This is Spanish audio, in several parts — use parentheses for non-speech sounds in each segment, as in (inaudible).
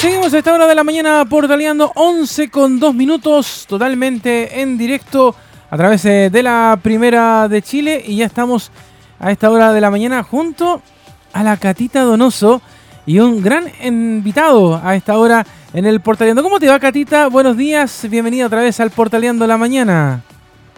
Seguimos a esta hora de la mañana portaleando 11 con 2 minutos, totalmente en directo a través de la primera de Chile y ya estamos a esta hora de la mañana junto a la Catita Donoso y un gran invitado a esta hora en el Portaleando. ¿Cómo te va, Catita? Buenos días, bienvenida otra vez al Portaleando la mañana.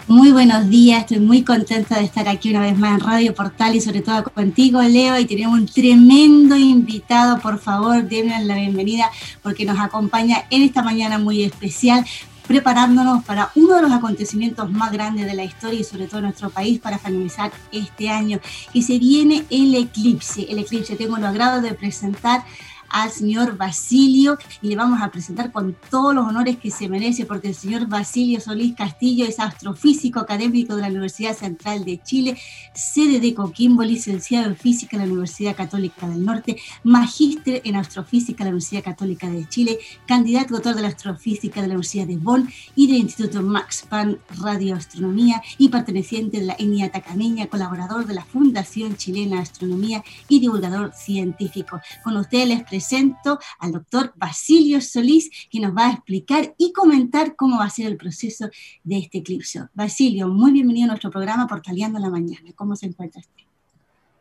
Muy buenos días, estoy muy contenta de estar aquí una vez más en Radio Portal y sobre todo contigo, Leo, y tenemos un tremendo invitado, por favor, denle la bienvenida porque nos acompaña en esta mañana muy especial preparándonos para uno de los acontecimientos más grandes de la historia y sobre todo en nuestro país para finalizar este año, que se viene el eclipse. El eclipse, tengo el agrado de presentar al señor Basilio y le vamos a presentar con todos los honores que se merece, porque el señor Basilio Solís Castillo es astrofísico académico de la Universidad Central de Chile, sede de Coquimbo, licenciado en física en la Universidad Católica del Norte, magíster en astrofísica en la Universidad Católica de Chile, candidato autor de la astrofísica de la Universidad de Bonn y del Instituto Max Pan Radioastronomía y perteneciente de la ENIA Tacameña, colaborador de la Fundación Chilena de Astronomía y divulgador científico. Con ustedes les presento al doctor Basilio Solís, que nos va a explicar y comentar cómo va a ser el proceso de este eclipse. Basilio, muy bienvenido a nuestro programa Portaleando la Mañana. ¿Cómo se encuentra usted?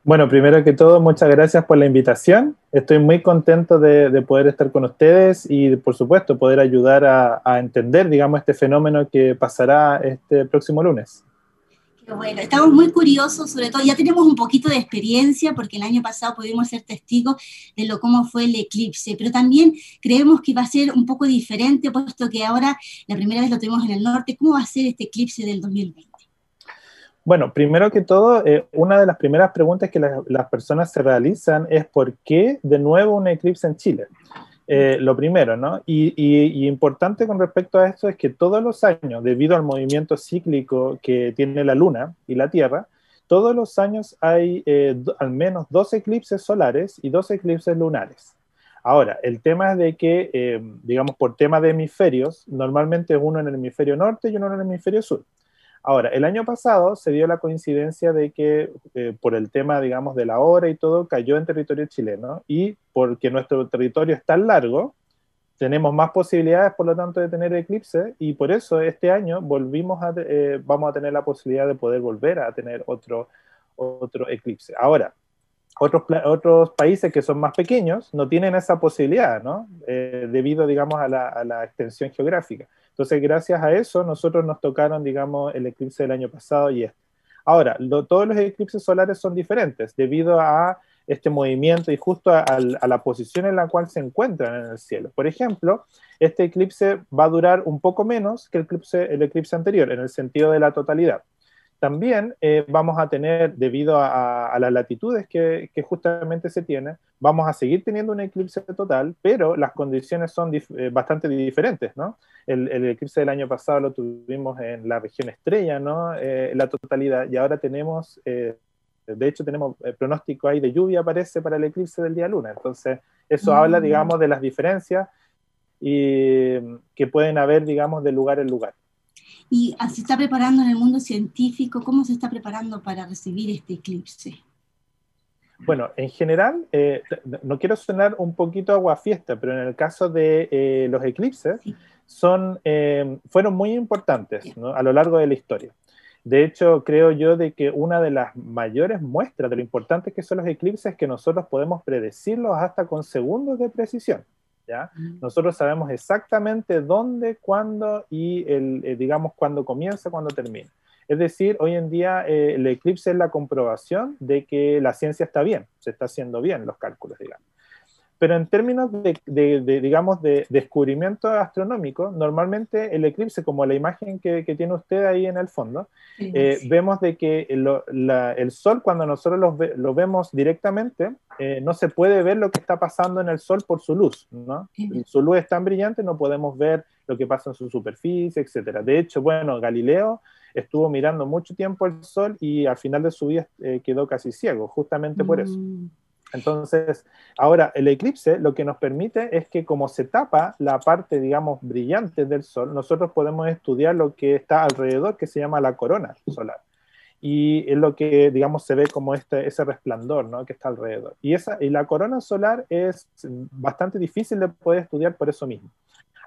Bueno, primero que todo, muchas gracias por la invitación. Estoy muy contento de, poder estar con ustedes y, por supuesto, poder ayudar a, a entender, digamos, este fenómeno que pasará este próximo lunes bueno, estamos muy curiosos, sobre todo ya tenemos un poquito de experiencia porque el año pasado pudimos ser testigos de lo cómo fue el eclipse, pero también creemos que va a ser un poco diferente puesto que ahora la primera vez lo tuvimos en el norte. ¿Cómo va a ser este eclipse del 2020? Bueno, primero que todo, eh, una de las primeras preguntas que las personas se realizan es ¿por qué de nuevo un eclipse en Chile? Eh, lo primero, ¿no? Y, importante con respecto a esto es que todos los años, debido al movimiento cíclico que tiene la Luna y la Tierra, todos los años hay eh, al menos dos eclipses solares y dos eclipses lunares. Ahora, el tema es de que, eh, digamos, por tema de hemisferios, normalmente uno en el hemisferio norte y uno en el hemisferio sur. Ahora, el año pasado se dio la coincidencia de que eh, por el tema, digamos, de la hora y todo, cayó en territorio chileno y porque nuestro territorio es tan largo, tenemos más posibilidades, por lo tanto, de tener eclipse y por eso este año volvimos a, eh, vamos a tener la posibilidad de poder volver a tener otro, otro eclipse. Ahora, otros, otros países que son más pequeños no tienen esa posibilidad, ¿no? Eh, debido, digamos, a la, a la extensión geográfica. Entonces, gracias a eso, nosotros nos tocaron, digamos, el eclipse del año pasado y este. Ahora, todos los eclipses solares son diferentes debido a este movimiento y justo a, la posición en la cual se encuentran en el cielo. Por ejemplo, este eclipse va a durar un poco menos que el eclipse, el eclipse anterior, en el sentido de la totalidad. También eh, vamos a tener, debido a, las latitudes que, justamente se tienen, vamos a seguir teniendo un eclipse total, pero las condiciones son eh, bastante diferentes, ¿no? El, eclipse del año pasado lo tuvimos en la región estrella, ¿no? Eh, la totalidad, y ahora tenemos, de hecho tenemos pronóstico ahí de lluvia, parece, para el eclipse del día luna. Entonces, eso habla, mm. digamos, de las diferencias y, que pueden haber, digamos, de lugar en lugar y se está preparando en el mundo científico, ¿cómo se está preparando para recibir este eclipse? Bueno, en general, eh, no quiero sonar un poquito aguafiesta, pero en el caso de eh, los eclipses, son, eh, fueron muy importantes a lo largo de la historia. De hecho, creo yo de que una de las mayores muestras de lo importantes que son los eclipses es que nosotros podemos predecirlos hasta con segundos de precisión. Mm. Nosotros sabemos exactamente dónde, cuándo y, el, eh, digamos, cuándo comienza, cuándo termina. Es decir, hoy en día eh, el eclipse es la comprobación de que la ciencia está bien, se está haciendo bien los cálculos, digamos. Pero en términos de, digamos, de descubrimiento astronómico, normalmente el eclipse, como la imagen que, tiene usted ahí en el fondo, eh, vemos de que el Sol, cuando nosotros lo, vemos directamente, eh, no se puede ver lo que está pasando en el Sol por su luz, ¿no? Su luz es tan brillante, no podemos ver lo que pasa en su superficie, etc. De hecho, bueno, Galileo estuvo mirando mucho tiempo el Sol y al final de su vida eh, quedó casi ciego, justamente por eso. Mm. Entonces, ahora el eclipse lo que nos permite es que como se tapa la parte, digamos, brillante del Sol, nosotros podemos estudiar lo que está alrededor, que se llama la corona solar. y es lo que, digamos, se ve como este, ese resplandor ¿no? que está alrededor. Y, esa, y la corona solar es bastante difícil de poder estudiar por eso mismo.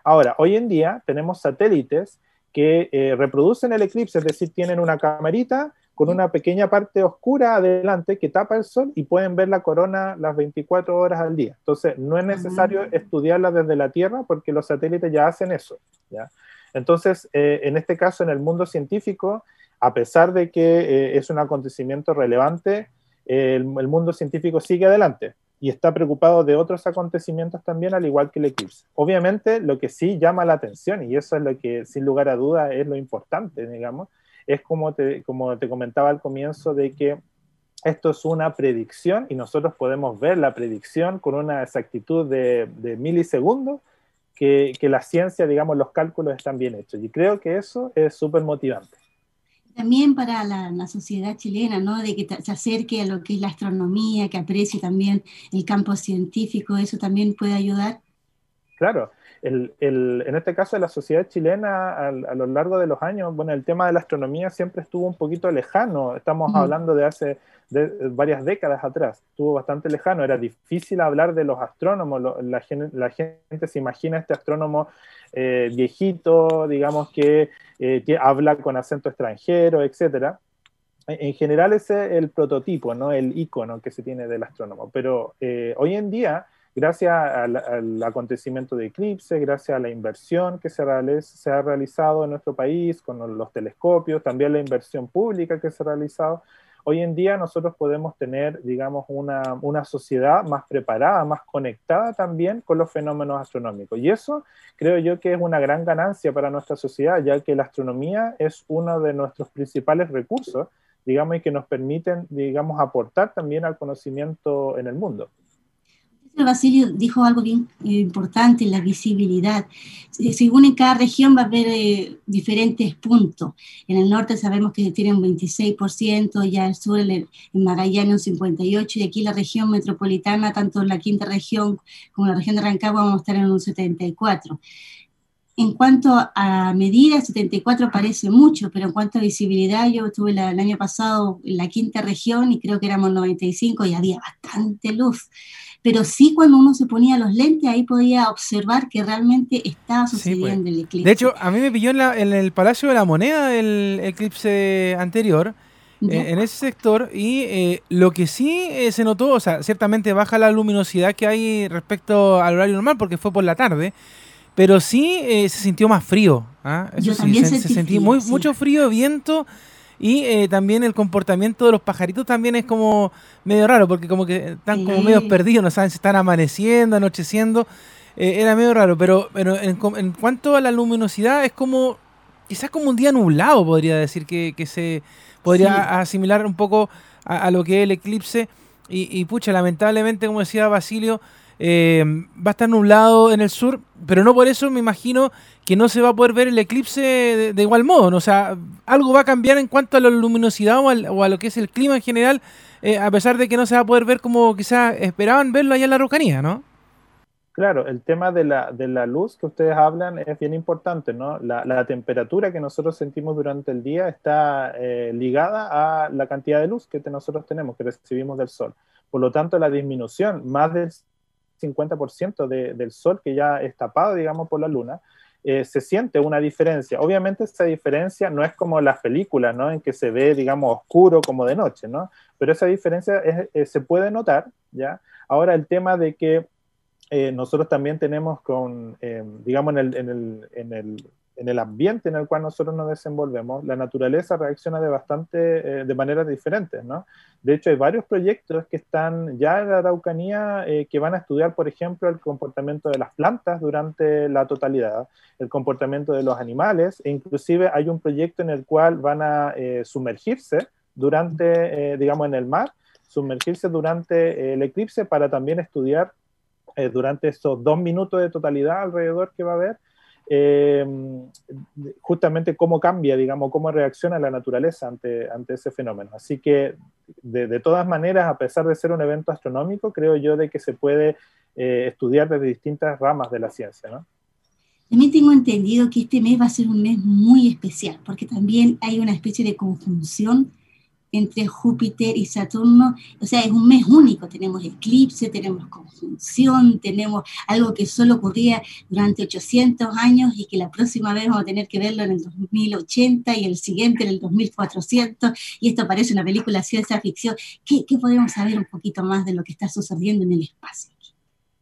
Ahora, hoy en día tenemos satélites que eh, reproducen el eclipse, es decir, tienen una camarita con una pequeña parte oscura adelante que tapa el sol y pueden ver la corona las 24 horas al día. Entonces, no es necesario ah. estudiarla desde la Tierra porque los satélites ya hacen eso. ¿ya? Entonces, eh, en este caso, en el mundo científico, a pesar de que eh, es un acontecimiento relevante, el, mundo científico sigue adelante y está preocupado de otros acontecimientos también, al igual que el eclipse. Obviamente, lo que sí llama la atención, y eso es lo que sin lugar a duda es lo importante, digamos, es como te, como te comentaba al comienzo de que esto es una predicción y nosotros podemos ver la predicción con una exactitud de, de milisegundos que, que, la ciencia, digamos, los cálculos están bien hechos. Y creo que eso es súper motivante también para la, sociedad chilena, ¿no? De que se acerque a lo que es la astronomía, que aprecie también el campo científico, eso también puede ayudar. Claro, el, el, en este caso la sociedad chilena a, a, lo largo de los años, bueno, el tema de la astronomía siempre estuvo un poquito lejano, estamos hablando de hace de, varias décadas atrás, estuvo bastante lejano, era difícil hablar de los astrónomos, la, la, gente se imagina este astrónomo eh, viejito, digamos que, eh, que, habla con acento extranjero, etc. En general ese es el prototipo, ¿no? el icono que se tiene del astrónomo, pero eh, hoy en día gracias al, al, acontecimiento de eclipse, gracias a la inversión que se, ha realizado en nuestro país con los telescopios, también la inversión pública que se ha realizado, hoy en día nosotros podemos tener, digamos, una, una, sociedad más preparada, más conectada también con los fenómenos astronómicos. Y eso creo yo que es una gran ganancia para nuestra sociedad, ya que la astronomía es uno de nuestros principales recursos, digamos, y que nos permiten, digamos, aportar también al conocimiento en el mundo. Basilio dijo algo bien eh, importante, la visibilidad. Según en cada región va a haber eh, diferentes puntos. En el norte sabemos que tienen un 26%, ya el sur, en Magallanes un 58%, y aquí la región metropolitana, tanto en la quinta región como la región de Rancagua, vamos a estar en un 74%. En cuanto a medidas, 74 parece mucho, pero en cuanto a visibilidad, yo estuve el año pasado en la quinta región y creo que éramos 95 y había bastante luz pero sí cuando uno se ponía los lentes ahí podía observar que realmente estaba pues. sucediendo el eclipse. De hecho, a mí me pilló en, el Palacio de la Moneda el eclipse anterior, eh, en ese sector, y eh, lo que sí eh, se notó, o sea, ciertamente baja la luminosidad que hay respecto al horario normal porque fue por la tarde, pero sí se sintió más frío. ¿ah? Eso Yo también se, sentí muy, mucho frío, viento. Y eh, también el comportamiento de los pajaritos también es como medio raro, porque como que están como medio perdidos, no saben si están amaneciendo, anocheciendo. Eh, era medio raro, pero, pero en, en, cuanto a la luminosidad, es como, quizás como un día nublado, podría decir, que, que se podría asimilar un poco a, lo que es el eclipse. Y, y pucha, lamentablemente, como decía Basilio, eh, va a estar nublado en el sur, pero no por eso me imagino que no se va a poder ver el eclipse de, igual modo. ¿no? O sea, algo va a cambiar en cuanto a la luminosidad o, a lo que es el clima en general, eh, a pesar de que no se va a poder ver como quizás esperaban verlo allá en la Rocanía, ¿no? Claro, el tema de la, de la luz que ustedes hablan es bien importante, ¿no? La, la temperatura que nosotros sentimos durante el día está eh, ligada a la cantidad de luz que nosotros tenemos, que recibimos del sol. Por lo tanto, la disminución más del 50% de, del sol que ya es tapado, digamos, por la luna, eh, se siente una diferencia. Obviamente esa diferencia no es como las películas, ¿no? En que se ve, digamos, oscuro como de noche, ¿no? Pero esa diferencia eh, se puede notar, ¿ya? Ahora el tema de que eh, nosotros también tenemos con, digamos, en el, en el ambiente en el cual nosotros nos desenvolvemos, la naturaleza reacciona de bastante, eh, de maneras diferentes, ¿no? De hecho, hay varios proyectos que están ya en la Araucanía eh, que van a estudiar, por ejemplo, el comportamiento de las plantas durante la totalidad, el comportamiento de los animales, e inclusive hay un proyecto en el cual van a eh, sumergirse durante, digamos, en el mar, sumergirse durante el eclipse para también estudiar durante esos dos minutos de totalidad alrededor que va a haber, eh, justamente cómo cambia, digamos, cómo reacciona la naturaleza ante, ante ese fenómeno. Así que, de, de, todas maneras, a pesar de ser un evento astronómico, creo yo de que se puede eh, estudiar desde distintas ramas de la ciencia, ¿no? También tengo entendido que este mes va a ser un mes muy especial, porque también hay una especie de conjunción entre Júpiter y Saturno. O sea, es un mes único. Tenemos eclipse, tenemos conjunción, tenemos algo que solo ocurría durante 800 años y que la próxima vez vamos a tener que verlo en el 2080 y el siguiente en el 2400. Y esto parece una película ciencia ficción. ¿Qué, qué podemos saber un poquito más de lo que está sucediendo en el espacio?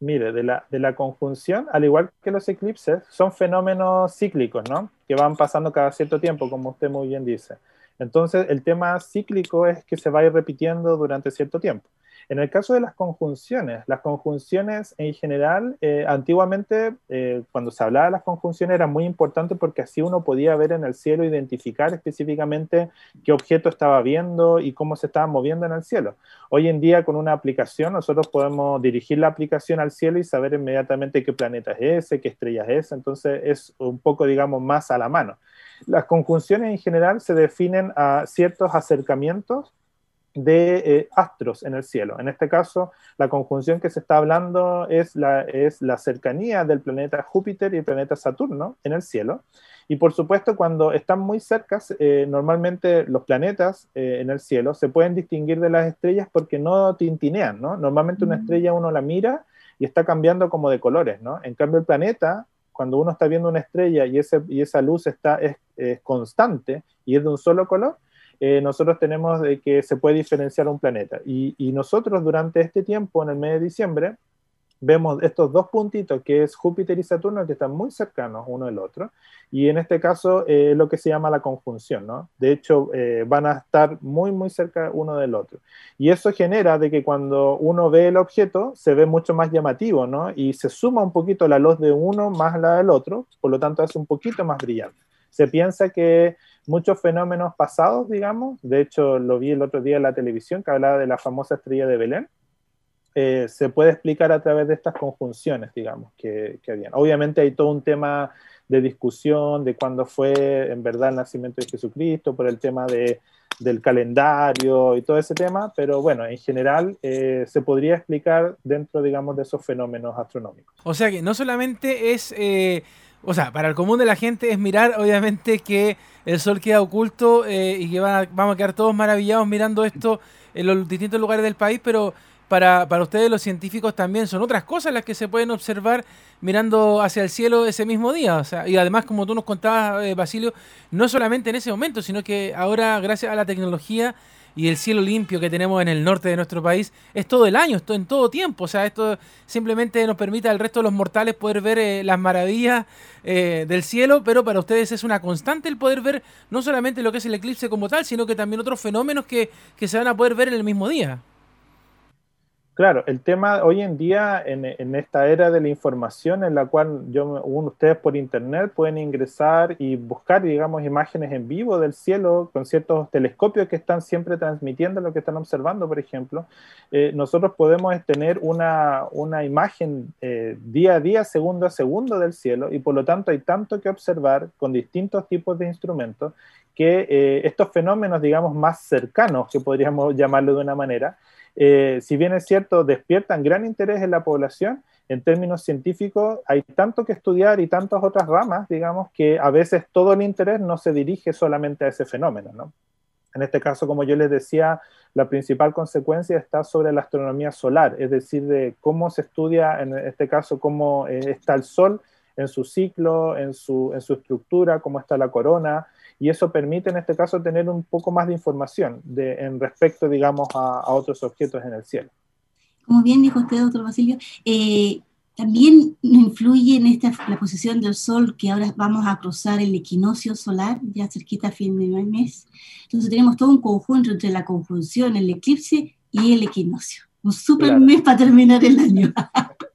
Mire, de la, de la, conjunción, al igual que los eclipses, son fenómenos cíclicos, ¿no? Que van pasando cada cierto tiempo, como usted muy bien dice. Entonces, el tema cíclico es que se va a ir repitiendo durante cierto tiempo. En el caso de las conjunciones, las conjunciones en general, eh, antiguamente eh, cuando se hablaba de las conjunciones era muy importante porque así uno podía ver en el cielo, identificar específicamente qué objeto estaba viendo y cómo se estaba moviendo en el cielo. Hoy en día con una aplicación nosotros podemos dirigir la aplicación al cielo y saber inmediatamente qué planeta es ese, qué estrella es entonces es un poco, digamos, más a la mano. Las conjunciones en general se definen a ciertos acercamientos de eh, astros en el cielo. En este caso, la conjunción que se está hablando es la, es la cercanía del planeta Júpiter y el planeta Saturno en el cielo. Y por supuesto, cuando están muy cerca, eh, normalmente los planetas eh, en el cielo se pueden distinguir de las estrellas porque no tintinean, ¿no? Normalmente una mm. estrella uno la mira y está cambiando como de colores, ¿no? En cambio, el planeta, cuando uno está viendo una estrella y, ese, y esa luz está, es, es constante y es de un solo color, eh, nosotros tenemos de que se puede diferenciar un planeta. Y, nosotros durante este tiempo, en el mes de diciembre, vemos estos dos puntitos, que es Júpiter y Saturno, que están muy cercanos uno del otro, y en este caso eh, es lo que se llama la conjunción, ¿no? De hecho, eh, van a estar muy, muy cerca uno del otro. Y eso genera de que cuando uno ve el objeto, se ve mucho más llamativo, ¿no? Y se suma un poquito la luz de uno más la del otro, por lo tanto hace un poquito más brillante. Se piensa que muchos fenómenos pasados, digamos. De hecho, lo vi el otro día en la televisión que hablaba de la famosa estrella de Belén. Eh, se puede explicar a través de estas conjunciones, digamos, que, que habían. Obviamente hay todo un tema de discusión de cuándo fue en verdad el nacimiento de Jesucristo, por el tema de, del calendario y todo ese tema, pero bueno, en general eh, se podría explicar dentro, digamos, de esos fenómenos astronómicos. O sea que no solamente es, eh, o sea, para el común de la gente es mirar, obviamente, que el sol queda oculto eh, y que vamos a quedar todos maravillados mirando esto en los distintos lugares del país, pero para, para ustedes los científicos también son otras cosas las que se pueden observar mirando hacia el cielo ese mismo día. O sea, y además, como tú nos contabas, eh, Basilio, no solamente en ese momento, sino que ahora, gracias a la tecnología, y el cielo limpio que tenemos en el norte de nuestro país es todo el año, esto en todo tiempo. O sea, esto simplemente nos permite al resto de los mortales poder ver eh, las maravillas eh, del cielo, pero para ustedes es una constante el poder ver no solamente lo que es el eclipse como tal, sino que también otros fenómenos que, que se van a poder ver en el mismo día. Claro, el tema hoy en día, en, esta era de la información, en la cual yo, ustedes por internet pueden ingresar y buscar, digamos, imágenes en vivo del cielo con ciertos telescopios que están siempre transmitiendo lo que están observando, por ejemplo, eh, nosotros podemos tener una, una imagen eh, día a día, segundo a segundo del cielo, y por lo tanto hay tanto que observar con distintos tipos de instrumentos que eh, estos fenómenos, digamos, más cercanos, que podríamos llamarlo de una manera, eh, si bien es cierto, despiertan gran interés en la población, en términos científicos hay tanto que estudiar y tantas otras ramas, digamos, que a veces todo el interés no se dirige solamente a ese fenómeno, ¿no? En este caso, como yo les decía, la principal consecuencia está sobre la astronomía solar, es decir, de cómo se estudia, en este caso, cómo eh, está el Sol en su ciclo, en su estructura, cómo está la corona, y eso permite en este caso tener un poco más de información de, en respecto, digamos, a, otros objetos en el cielo. Como bien dijo usted, doctor Basilio, eh, también influye en esta la posición del Sol, que ahora vamos a cruzar el equinoccio solar, ya cerquita a fin de mes. Entonces tenemos todo un conjunto entre la conjunción, el eclipse y el equinoccio. Un super mes para terminar el año. (laughs)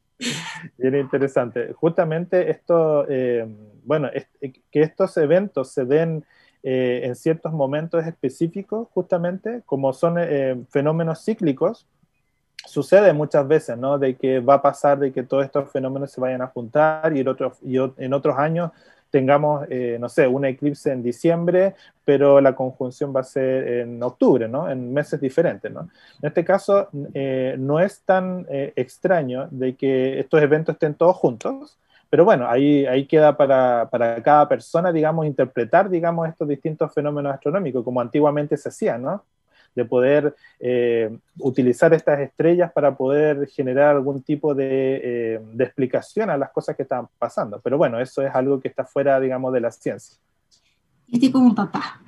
Bien interesante. Justamente esto, eh, bueno, eh, que estos eventos se den eh, en ciertos momentos específicos, justamente, como son fenómenos cíclicos, sucede muchas veces, ¿no? De que va a pasar de que todos estos fenómenos se vayan a juntar y en otros años tengamos, eh, no sé, un eclipse en diciembre, pero la conjunción va a ser en octubre, ¿no? En meses diferentes, ¿no? En este caso, eh, no es tan eh, extraño de que estos eventos estén todos juntos, pero bueno, ahí, ahí queda para, para, cada persona, digamos, interpretar, digamos, estos distintos fenómenos astronómicos, como antiguamente se hacía, ¿no? De poder eh, utilizar estas estrellas para poder generar algún tipo de, de, explicación a las cosas que están pasando. Pero bueno, eso es algo que está fuera, digamos, de la ciencia. Estoy como papá.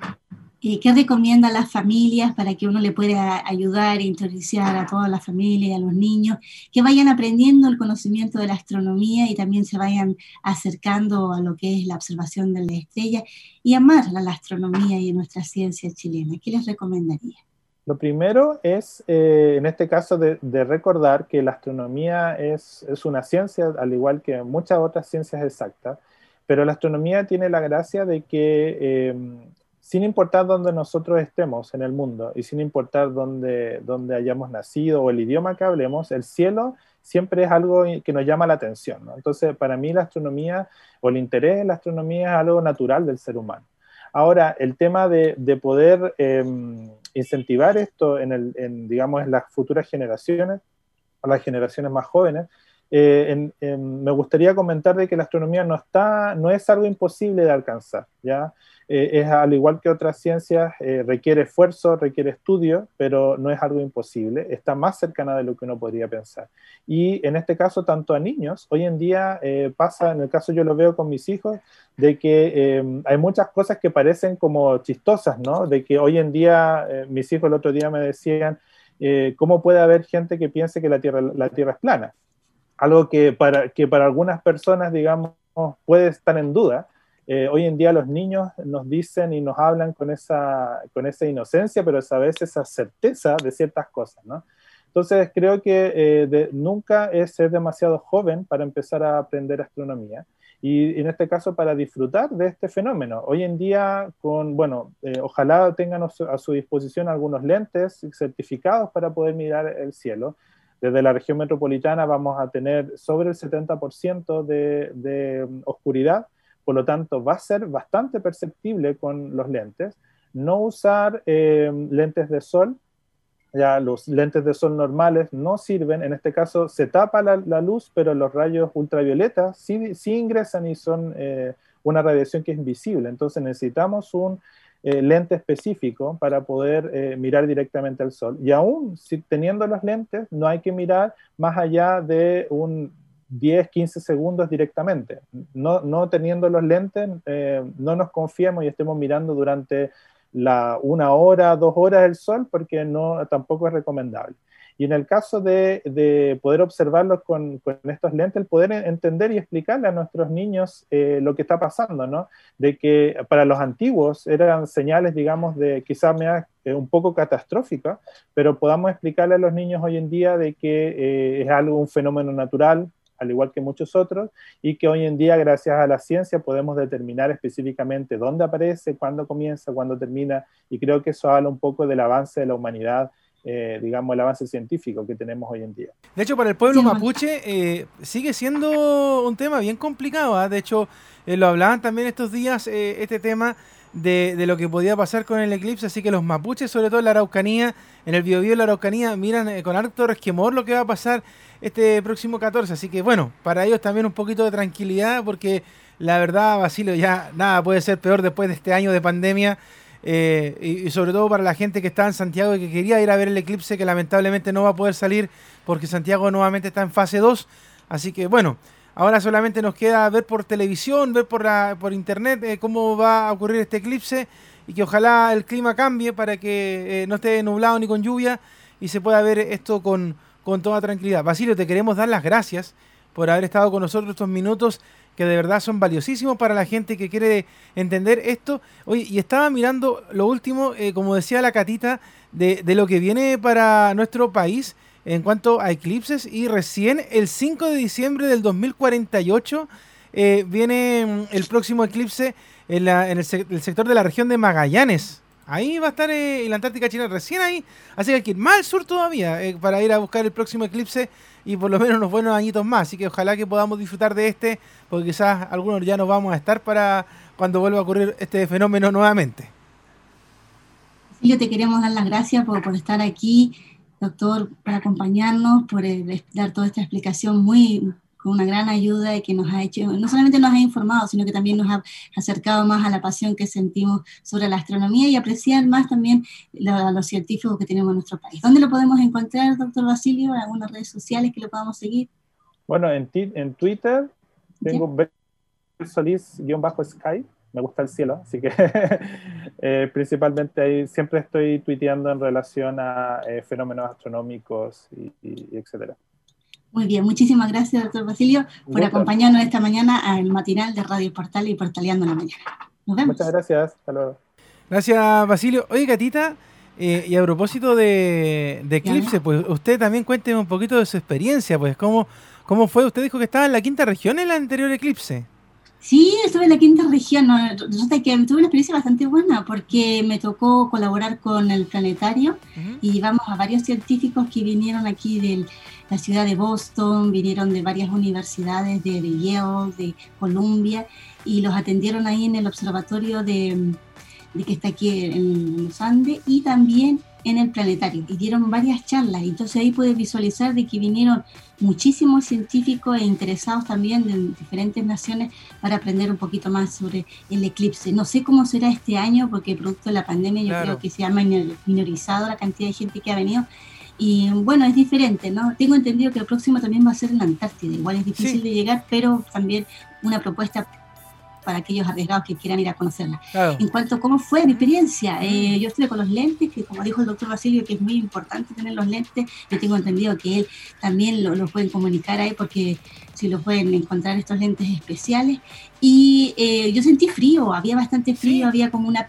¿Qué recomienda a las familias para que uno le pueda ayudar e introducir a toda la familia y a los niños que vayan aprendiendo el conocimiento de la astronomía y también se vayan acercando a lo que es la observación de la estrella y amar la astronomía y a nuestra ciencia chilena? ¿Qué les recomendaría? Lo primero es, eh, en este caso, de, recordar que la astronomía es, una ciencia, al igual que muchas otras ciencias exactas, pero la astronomía tiene la gracia de que eh, sin importar dónde nosotros estemos en el mundo y sin importar dónde, dónde hayamos nacido o el idioma que hablemos, el cielo siempre es algo que nos llama la atención. Entonces, para mí la astronomía o el interés en la astronomía es algo natural del ser humano. Ahora, el tema de, de poder em, incentivar esto en, el, en, digamos, en las futuras generaciones, o las generaciones más jóvenes, eh, me gustaría comentar de que la astronomía no, está, no es algo imposible de alcanzar, ¿ya? Eh, es al igual que otras ciencias, eh, requiere esfuerzo, requiere estudio, pero no es algo imposible, está más cercana de lo que uno podría pensar. Y en este caso, tanto a niños, hoy en día pasa, en el caso yo lo veo con mis hijos, de que hay muchas cosas que parecen como chistosas, ¿no? De que hoy en día, mis hijos el otro día me decían, ¿cómo puede haber gente que piense que la Tierra, la tierra es plana? algo que para, que para algunas personas, digamos, puede estar en duda. Eh, hoy en día los niños nos dicen y nos hablan con esa, con esa inocencia, pero a veces esa certeza de ciertas cosas, ¿no? Entonces creo que eh, nunca es ser demasiado joven para empezar a aprender astronomía y en este caso para disfrutar de este fenómeno. Hoy en día, con, bueno, eh, ojalá tengan a su disposición algunos lentes certificados para poder mirar el cielo desde la región metropolitana vamos a tener sobre el 70% de, de, oscuridad, por lo tanto va a ser bastante perceptible con los lentes. No usar eh, lentes de sol, ya los lentes de sol normales no sirven, en este caso se tapa la, luz, pero los rayos ultravioletas sí, sí ingresan y son eh, una radiación que es invisible, entonces necesitamos un eh, lente específico para poder eh, mirar directamente al sol. Y aún si, teniendo los lentes, no hay que mirar más allá de un 10, 15 segundos directamente. No, no teniendo los lentes, eh, no nos confiemos y estemos mirando durante la una hora, dos horas el sol, porque no, tampoco es recomendable. Y en el caso de, poder observarlos con, estos lentes, el poder entender y explicarle a nuestros niños eh, lo que está pasando, ¿no? De que para los antiguos eran señales, digamos, de quizás eh, un poco catastróficas, pero podamos explicarle a los niños hoy en día de que eh, es algo, un fenómeno natural, al igual que muchos otros, y que hoy en día, gracias a la ciencia, podemos determinar específicamente dónde aparece, cuándo comienza, cuándo termina, y creo que eso habla un poco del avance de la humanidad eh, digamos, el avance científico que tenemos hoy en día. De hecho, para el pueblo mapuche eh, sigue siendo un tema bien complicado. ¿ah? De hecho, eh, lo hablaban también estos días, este tema de, de, lo que podía pasar con el eclipse. Así que los mapuches, sobre todo en la Araucanía, en el Biobío de la Araucanía, miran con harto resquemor lo que va a pasar este próximo 14. Así que, bueno, para ellos también un poquito de tranquilidad, porque la verdad, Basilio, ya nada puede ser peor después de este año de pandemia. Eh, y, sobre todo para la gente que está en Santiago y que quería ir a ver el eclipse, que lamentablemente no va a poder salir porque Santiago nuevamente está en fase 2. Así que bueno, ahora solamente nos queda ver por televisión, ver por, la, por internet eh, cómo va a ocurrir este eclipse y que ojalá el clima cambie para que eh, no esté nublado ni con lluvia y se pueda ver esto con, con toda tranquilidad. Basilio, te queremos dar las gracias por haber estado con nosotros estos minutos que de verdad son valiosísimos para la gente que quiere entender esto. Oye, y estaba mirando lo último, eh, como decía la Catita, de, lo que viene para nuestro país en cuanto a eclipses y recién el 5 de diciembre del 2048 eh, viene mm, el próximo eclipse en, el, el, sector de la región de Magallanes. Ahí va a estar eh, la Antártica China, recién ahí. Así que hay que ir más al sur todavía eh, para ir a buscar el próximo eclipse y por lo menos unos buenos añitos más. Así que ojalá que podamos disfrutar de este, porque quizás algunos ya no vamos a estar para cuando vuelva a ocurrir este fenómeno nuevamente. yo te queremos dar las gracias por, por estar aquí, doctor, por acompañarnos, por eh, dar toda esta explicación muy con una gran ayuda y que nos ha hecho, no solamente nos ha informado, sino que también nos ha acercado más a la pasión que sentimos sobre la astronomía y apreciar más también a los científicos que tenemos en nuestro país. ¿Dónde lo podemos encontrar, doctor Basilio? ¿En algunas redes sociales que lo podamos seguir? Bueno, en, en Twitter tengo Solís-Sky, me gusta el cielo, así que (laughs) eh, principalmente ahí siempre estoy tuiteando en relación a eh, fenómenos astronómicos y, y, etcétera. Muy bien, muchísimas gracias, doctor Basilio, por acompañarnos esta mañana al matinal de Radio Portal y Portaleando la Mañana. Nos vemos. Muchas gracias, hasta luego. Gracias, Basilio. Oye, Gatita, eh, y a propósito de, de Eclipse, pues usted también cuente un poquito de su experiencia, pues cómo, cómo fue. Usted dijo que estaba en la quinta región en el anterior Eclipse. Sí, estuve en la quinta región. Resulta que tuve una experiencia bastante buena porque me tocó colaborar con el planetario y llevamos a varios científicos que vinieron aquí de la ciudad de Boston, vinieron de varias universidades de, Yale, de Columbia y los atendieron ahí en el observatorio de, de que está aquí en los Andes y también en el planetario y dieron varias charlas. Entonces ahí puedes visualizar de que vinieron muchísimos científicos e interesados también de diferentes naciones para aprender un poquito más sobre el eclipse. No sé cómo será este año porque producto de la pandemia yo creo que se ha minorizado la cantidad de gente que ha venido. Y bueno, es diferente, ¿no? Tengo entendido que el próximo también va a ser en Antártida. Igual es difícil de llegar, pero también una propuesta para aquellos arriesgados que quieran ir a conocerla. En cuanto a cómo fue mi experiencia, eh, yo estuve con los lentes, que como dijo el doctor Basilio, que es muy importante tener los lentes, yo tengo entendido que él también lo, pueden comunicar ahí porque si lo pueden encontrar estos lentes especiales. Y eh, yo sentí frío, había bastante frío, había como una,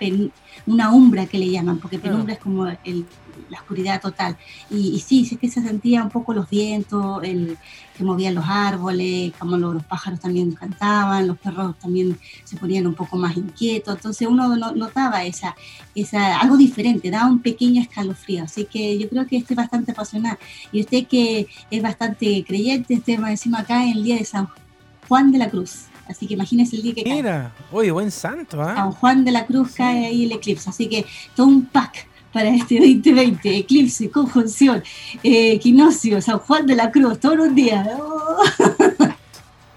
una umbra que le llaman, porque penumbra es como el, la oscuridad total. Y, sí, sí que se sentía un poco los vientos, el, que movían los árboles, como los, pájaros también cantaban, los perros también se ponían un poco más inquietos. Entonces uno notaba esa, esa, algo diferente, daba un pequeño escalofrío. Así que yo creo que estoy bastante apasionada. Y usted que es bastante creyente, este más encima acá en el día de San Juan de la Cruz. Así que imagínese el día que Mira, oye, buen santo, ¿ah? San Juan de la Cruz cae ahí el eclipse. Así que todo un pack para este 2020. Eclipse, conjunción, eh, equinoccio, San Juan de la Cruz, todos los días.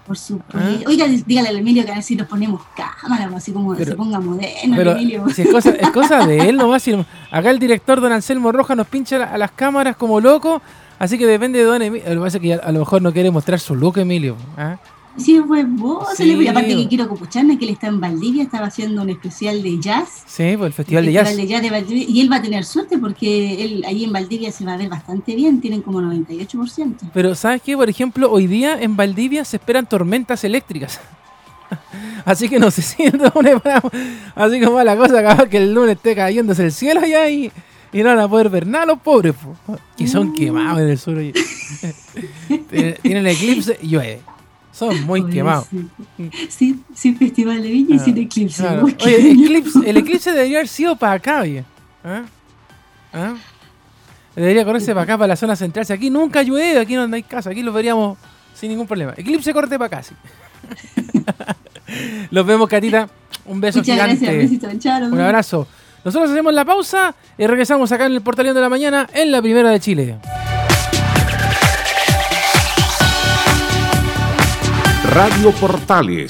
Por supuesto. ¿Ah? Oiga, dígale al Emilio que a ver si nos ponemos cámara, así como que se ponga moderno. Pero, Emilio. Si es, cosa, es cosa de él nomás. acá el director don Anselmo Roja nos pincha a las cámaras como loco. Así que depende de don Emilio. Lo que pasa es que a, lo mejor no quiere mostrar su look, Emilio. ¿ah? Sí, pues vos, sí. aparte que quiero escucharme que él está en Valdivia, estaba haciendo un especial de jazz. Sí, pues el Festival, de, jazz. y él va a tener suerte porque él ahí en Valdivia se va a ver bastante bien, tienen como 98%. Pero ¿sabes qué? Por ejemplo, hoy día en Valdivia se esperan tormentas eléctricas. (laughs) Así que no se siente así como la cosa que el lunes esté cayéndose el cielo allá y, y no van a poder ver nada los pobres, que son mm. quemados en el sur. (laughs) Tienen eclipse y llueve. Son muy quemados. Sí, sin Festival de Viña y sin eclipse. Oye, el eclipse debería haber sido para acá, oye. ¿Ah? ¿Ah? Debería correrse para acá, para la zona central. Si aquí nunca llueve, aquí no hay casa, aquí lo veríamos sin ningún problema. Eclipse corte para acá, sí. (laughs) Los vemos, Catita. Un beso Muchas gigante. Gracias, Un abrazo. Nosotros hacemos la pausa y regresamos acá en el Portaleón de la Mañana en la Primera de Chile. Radio Portales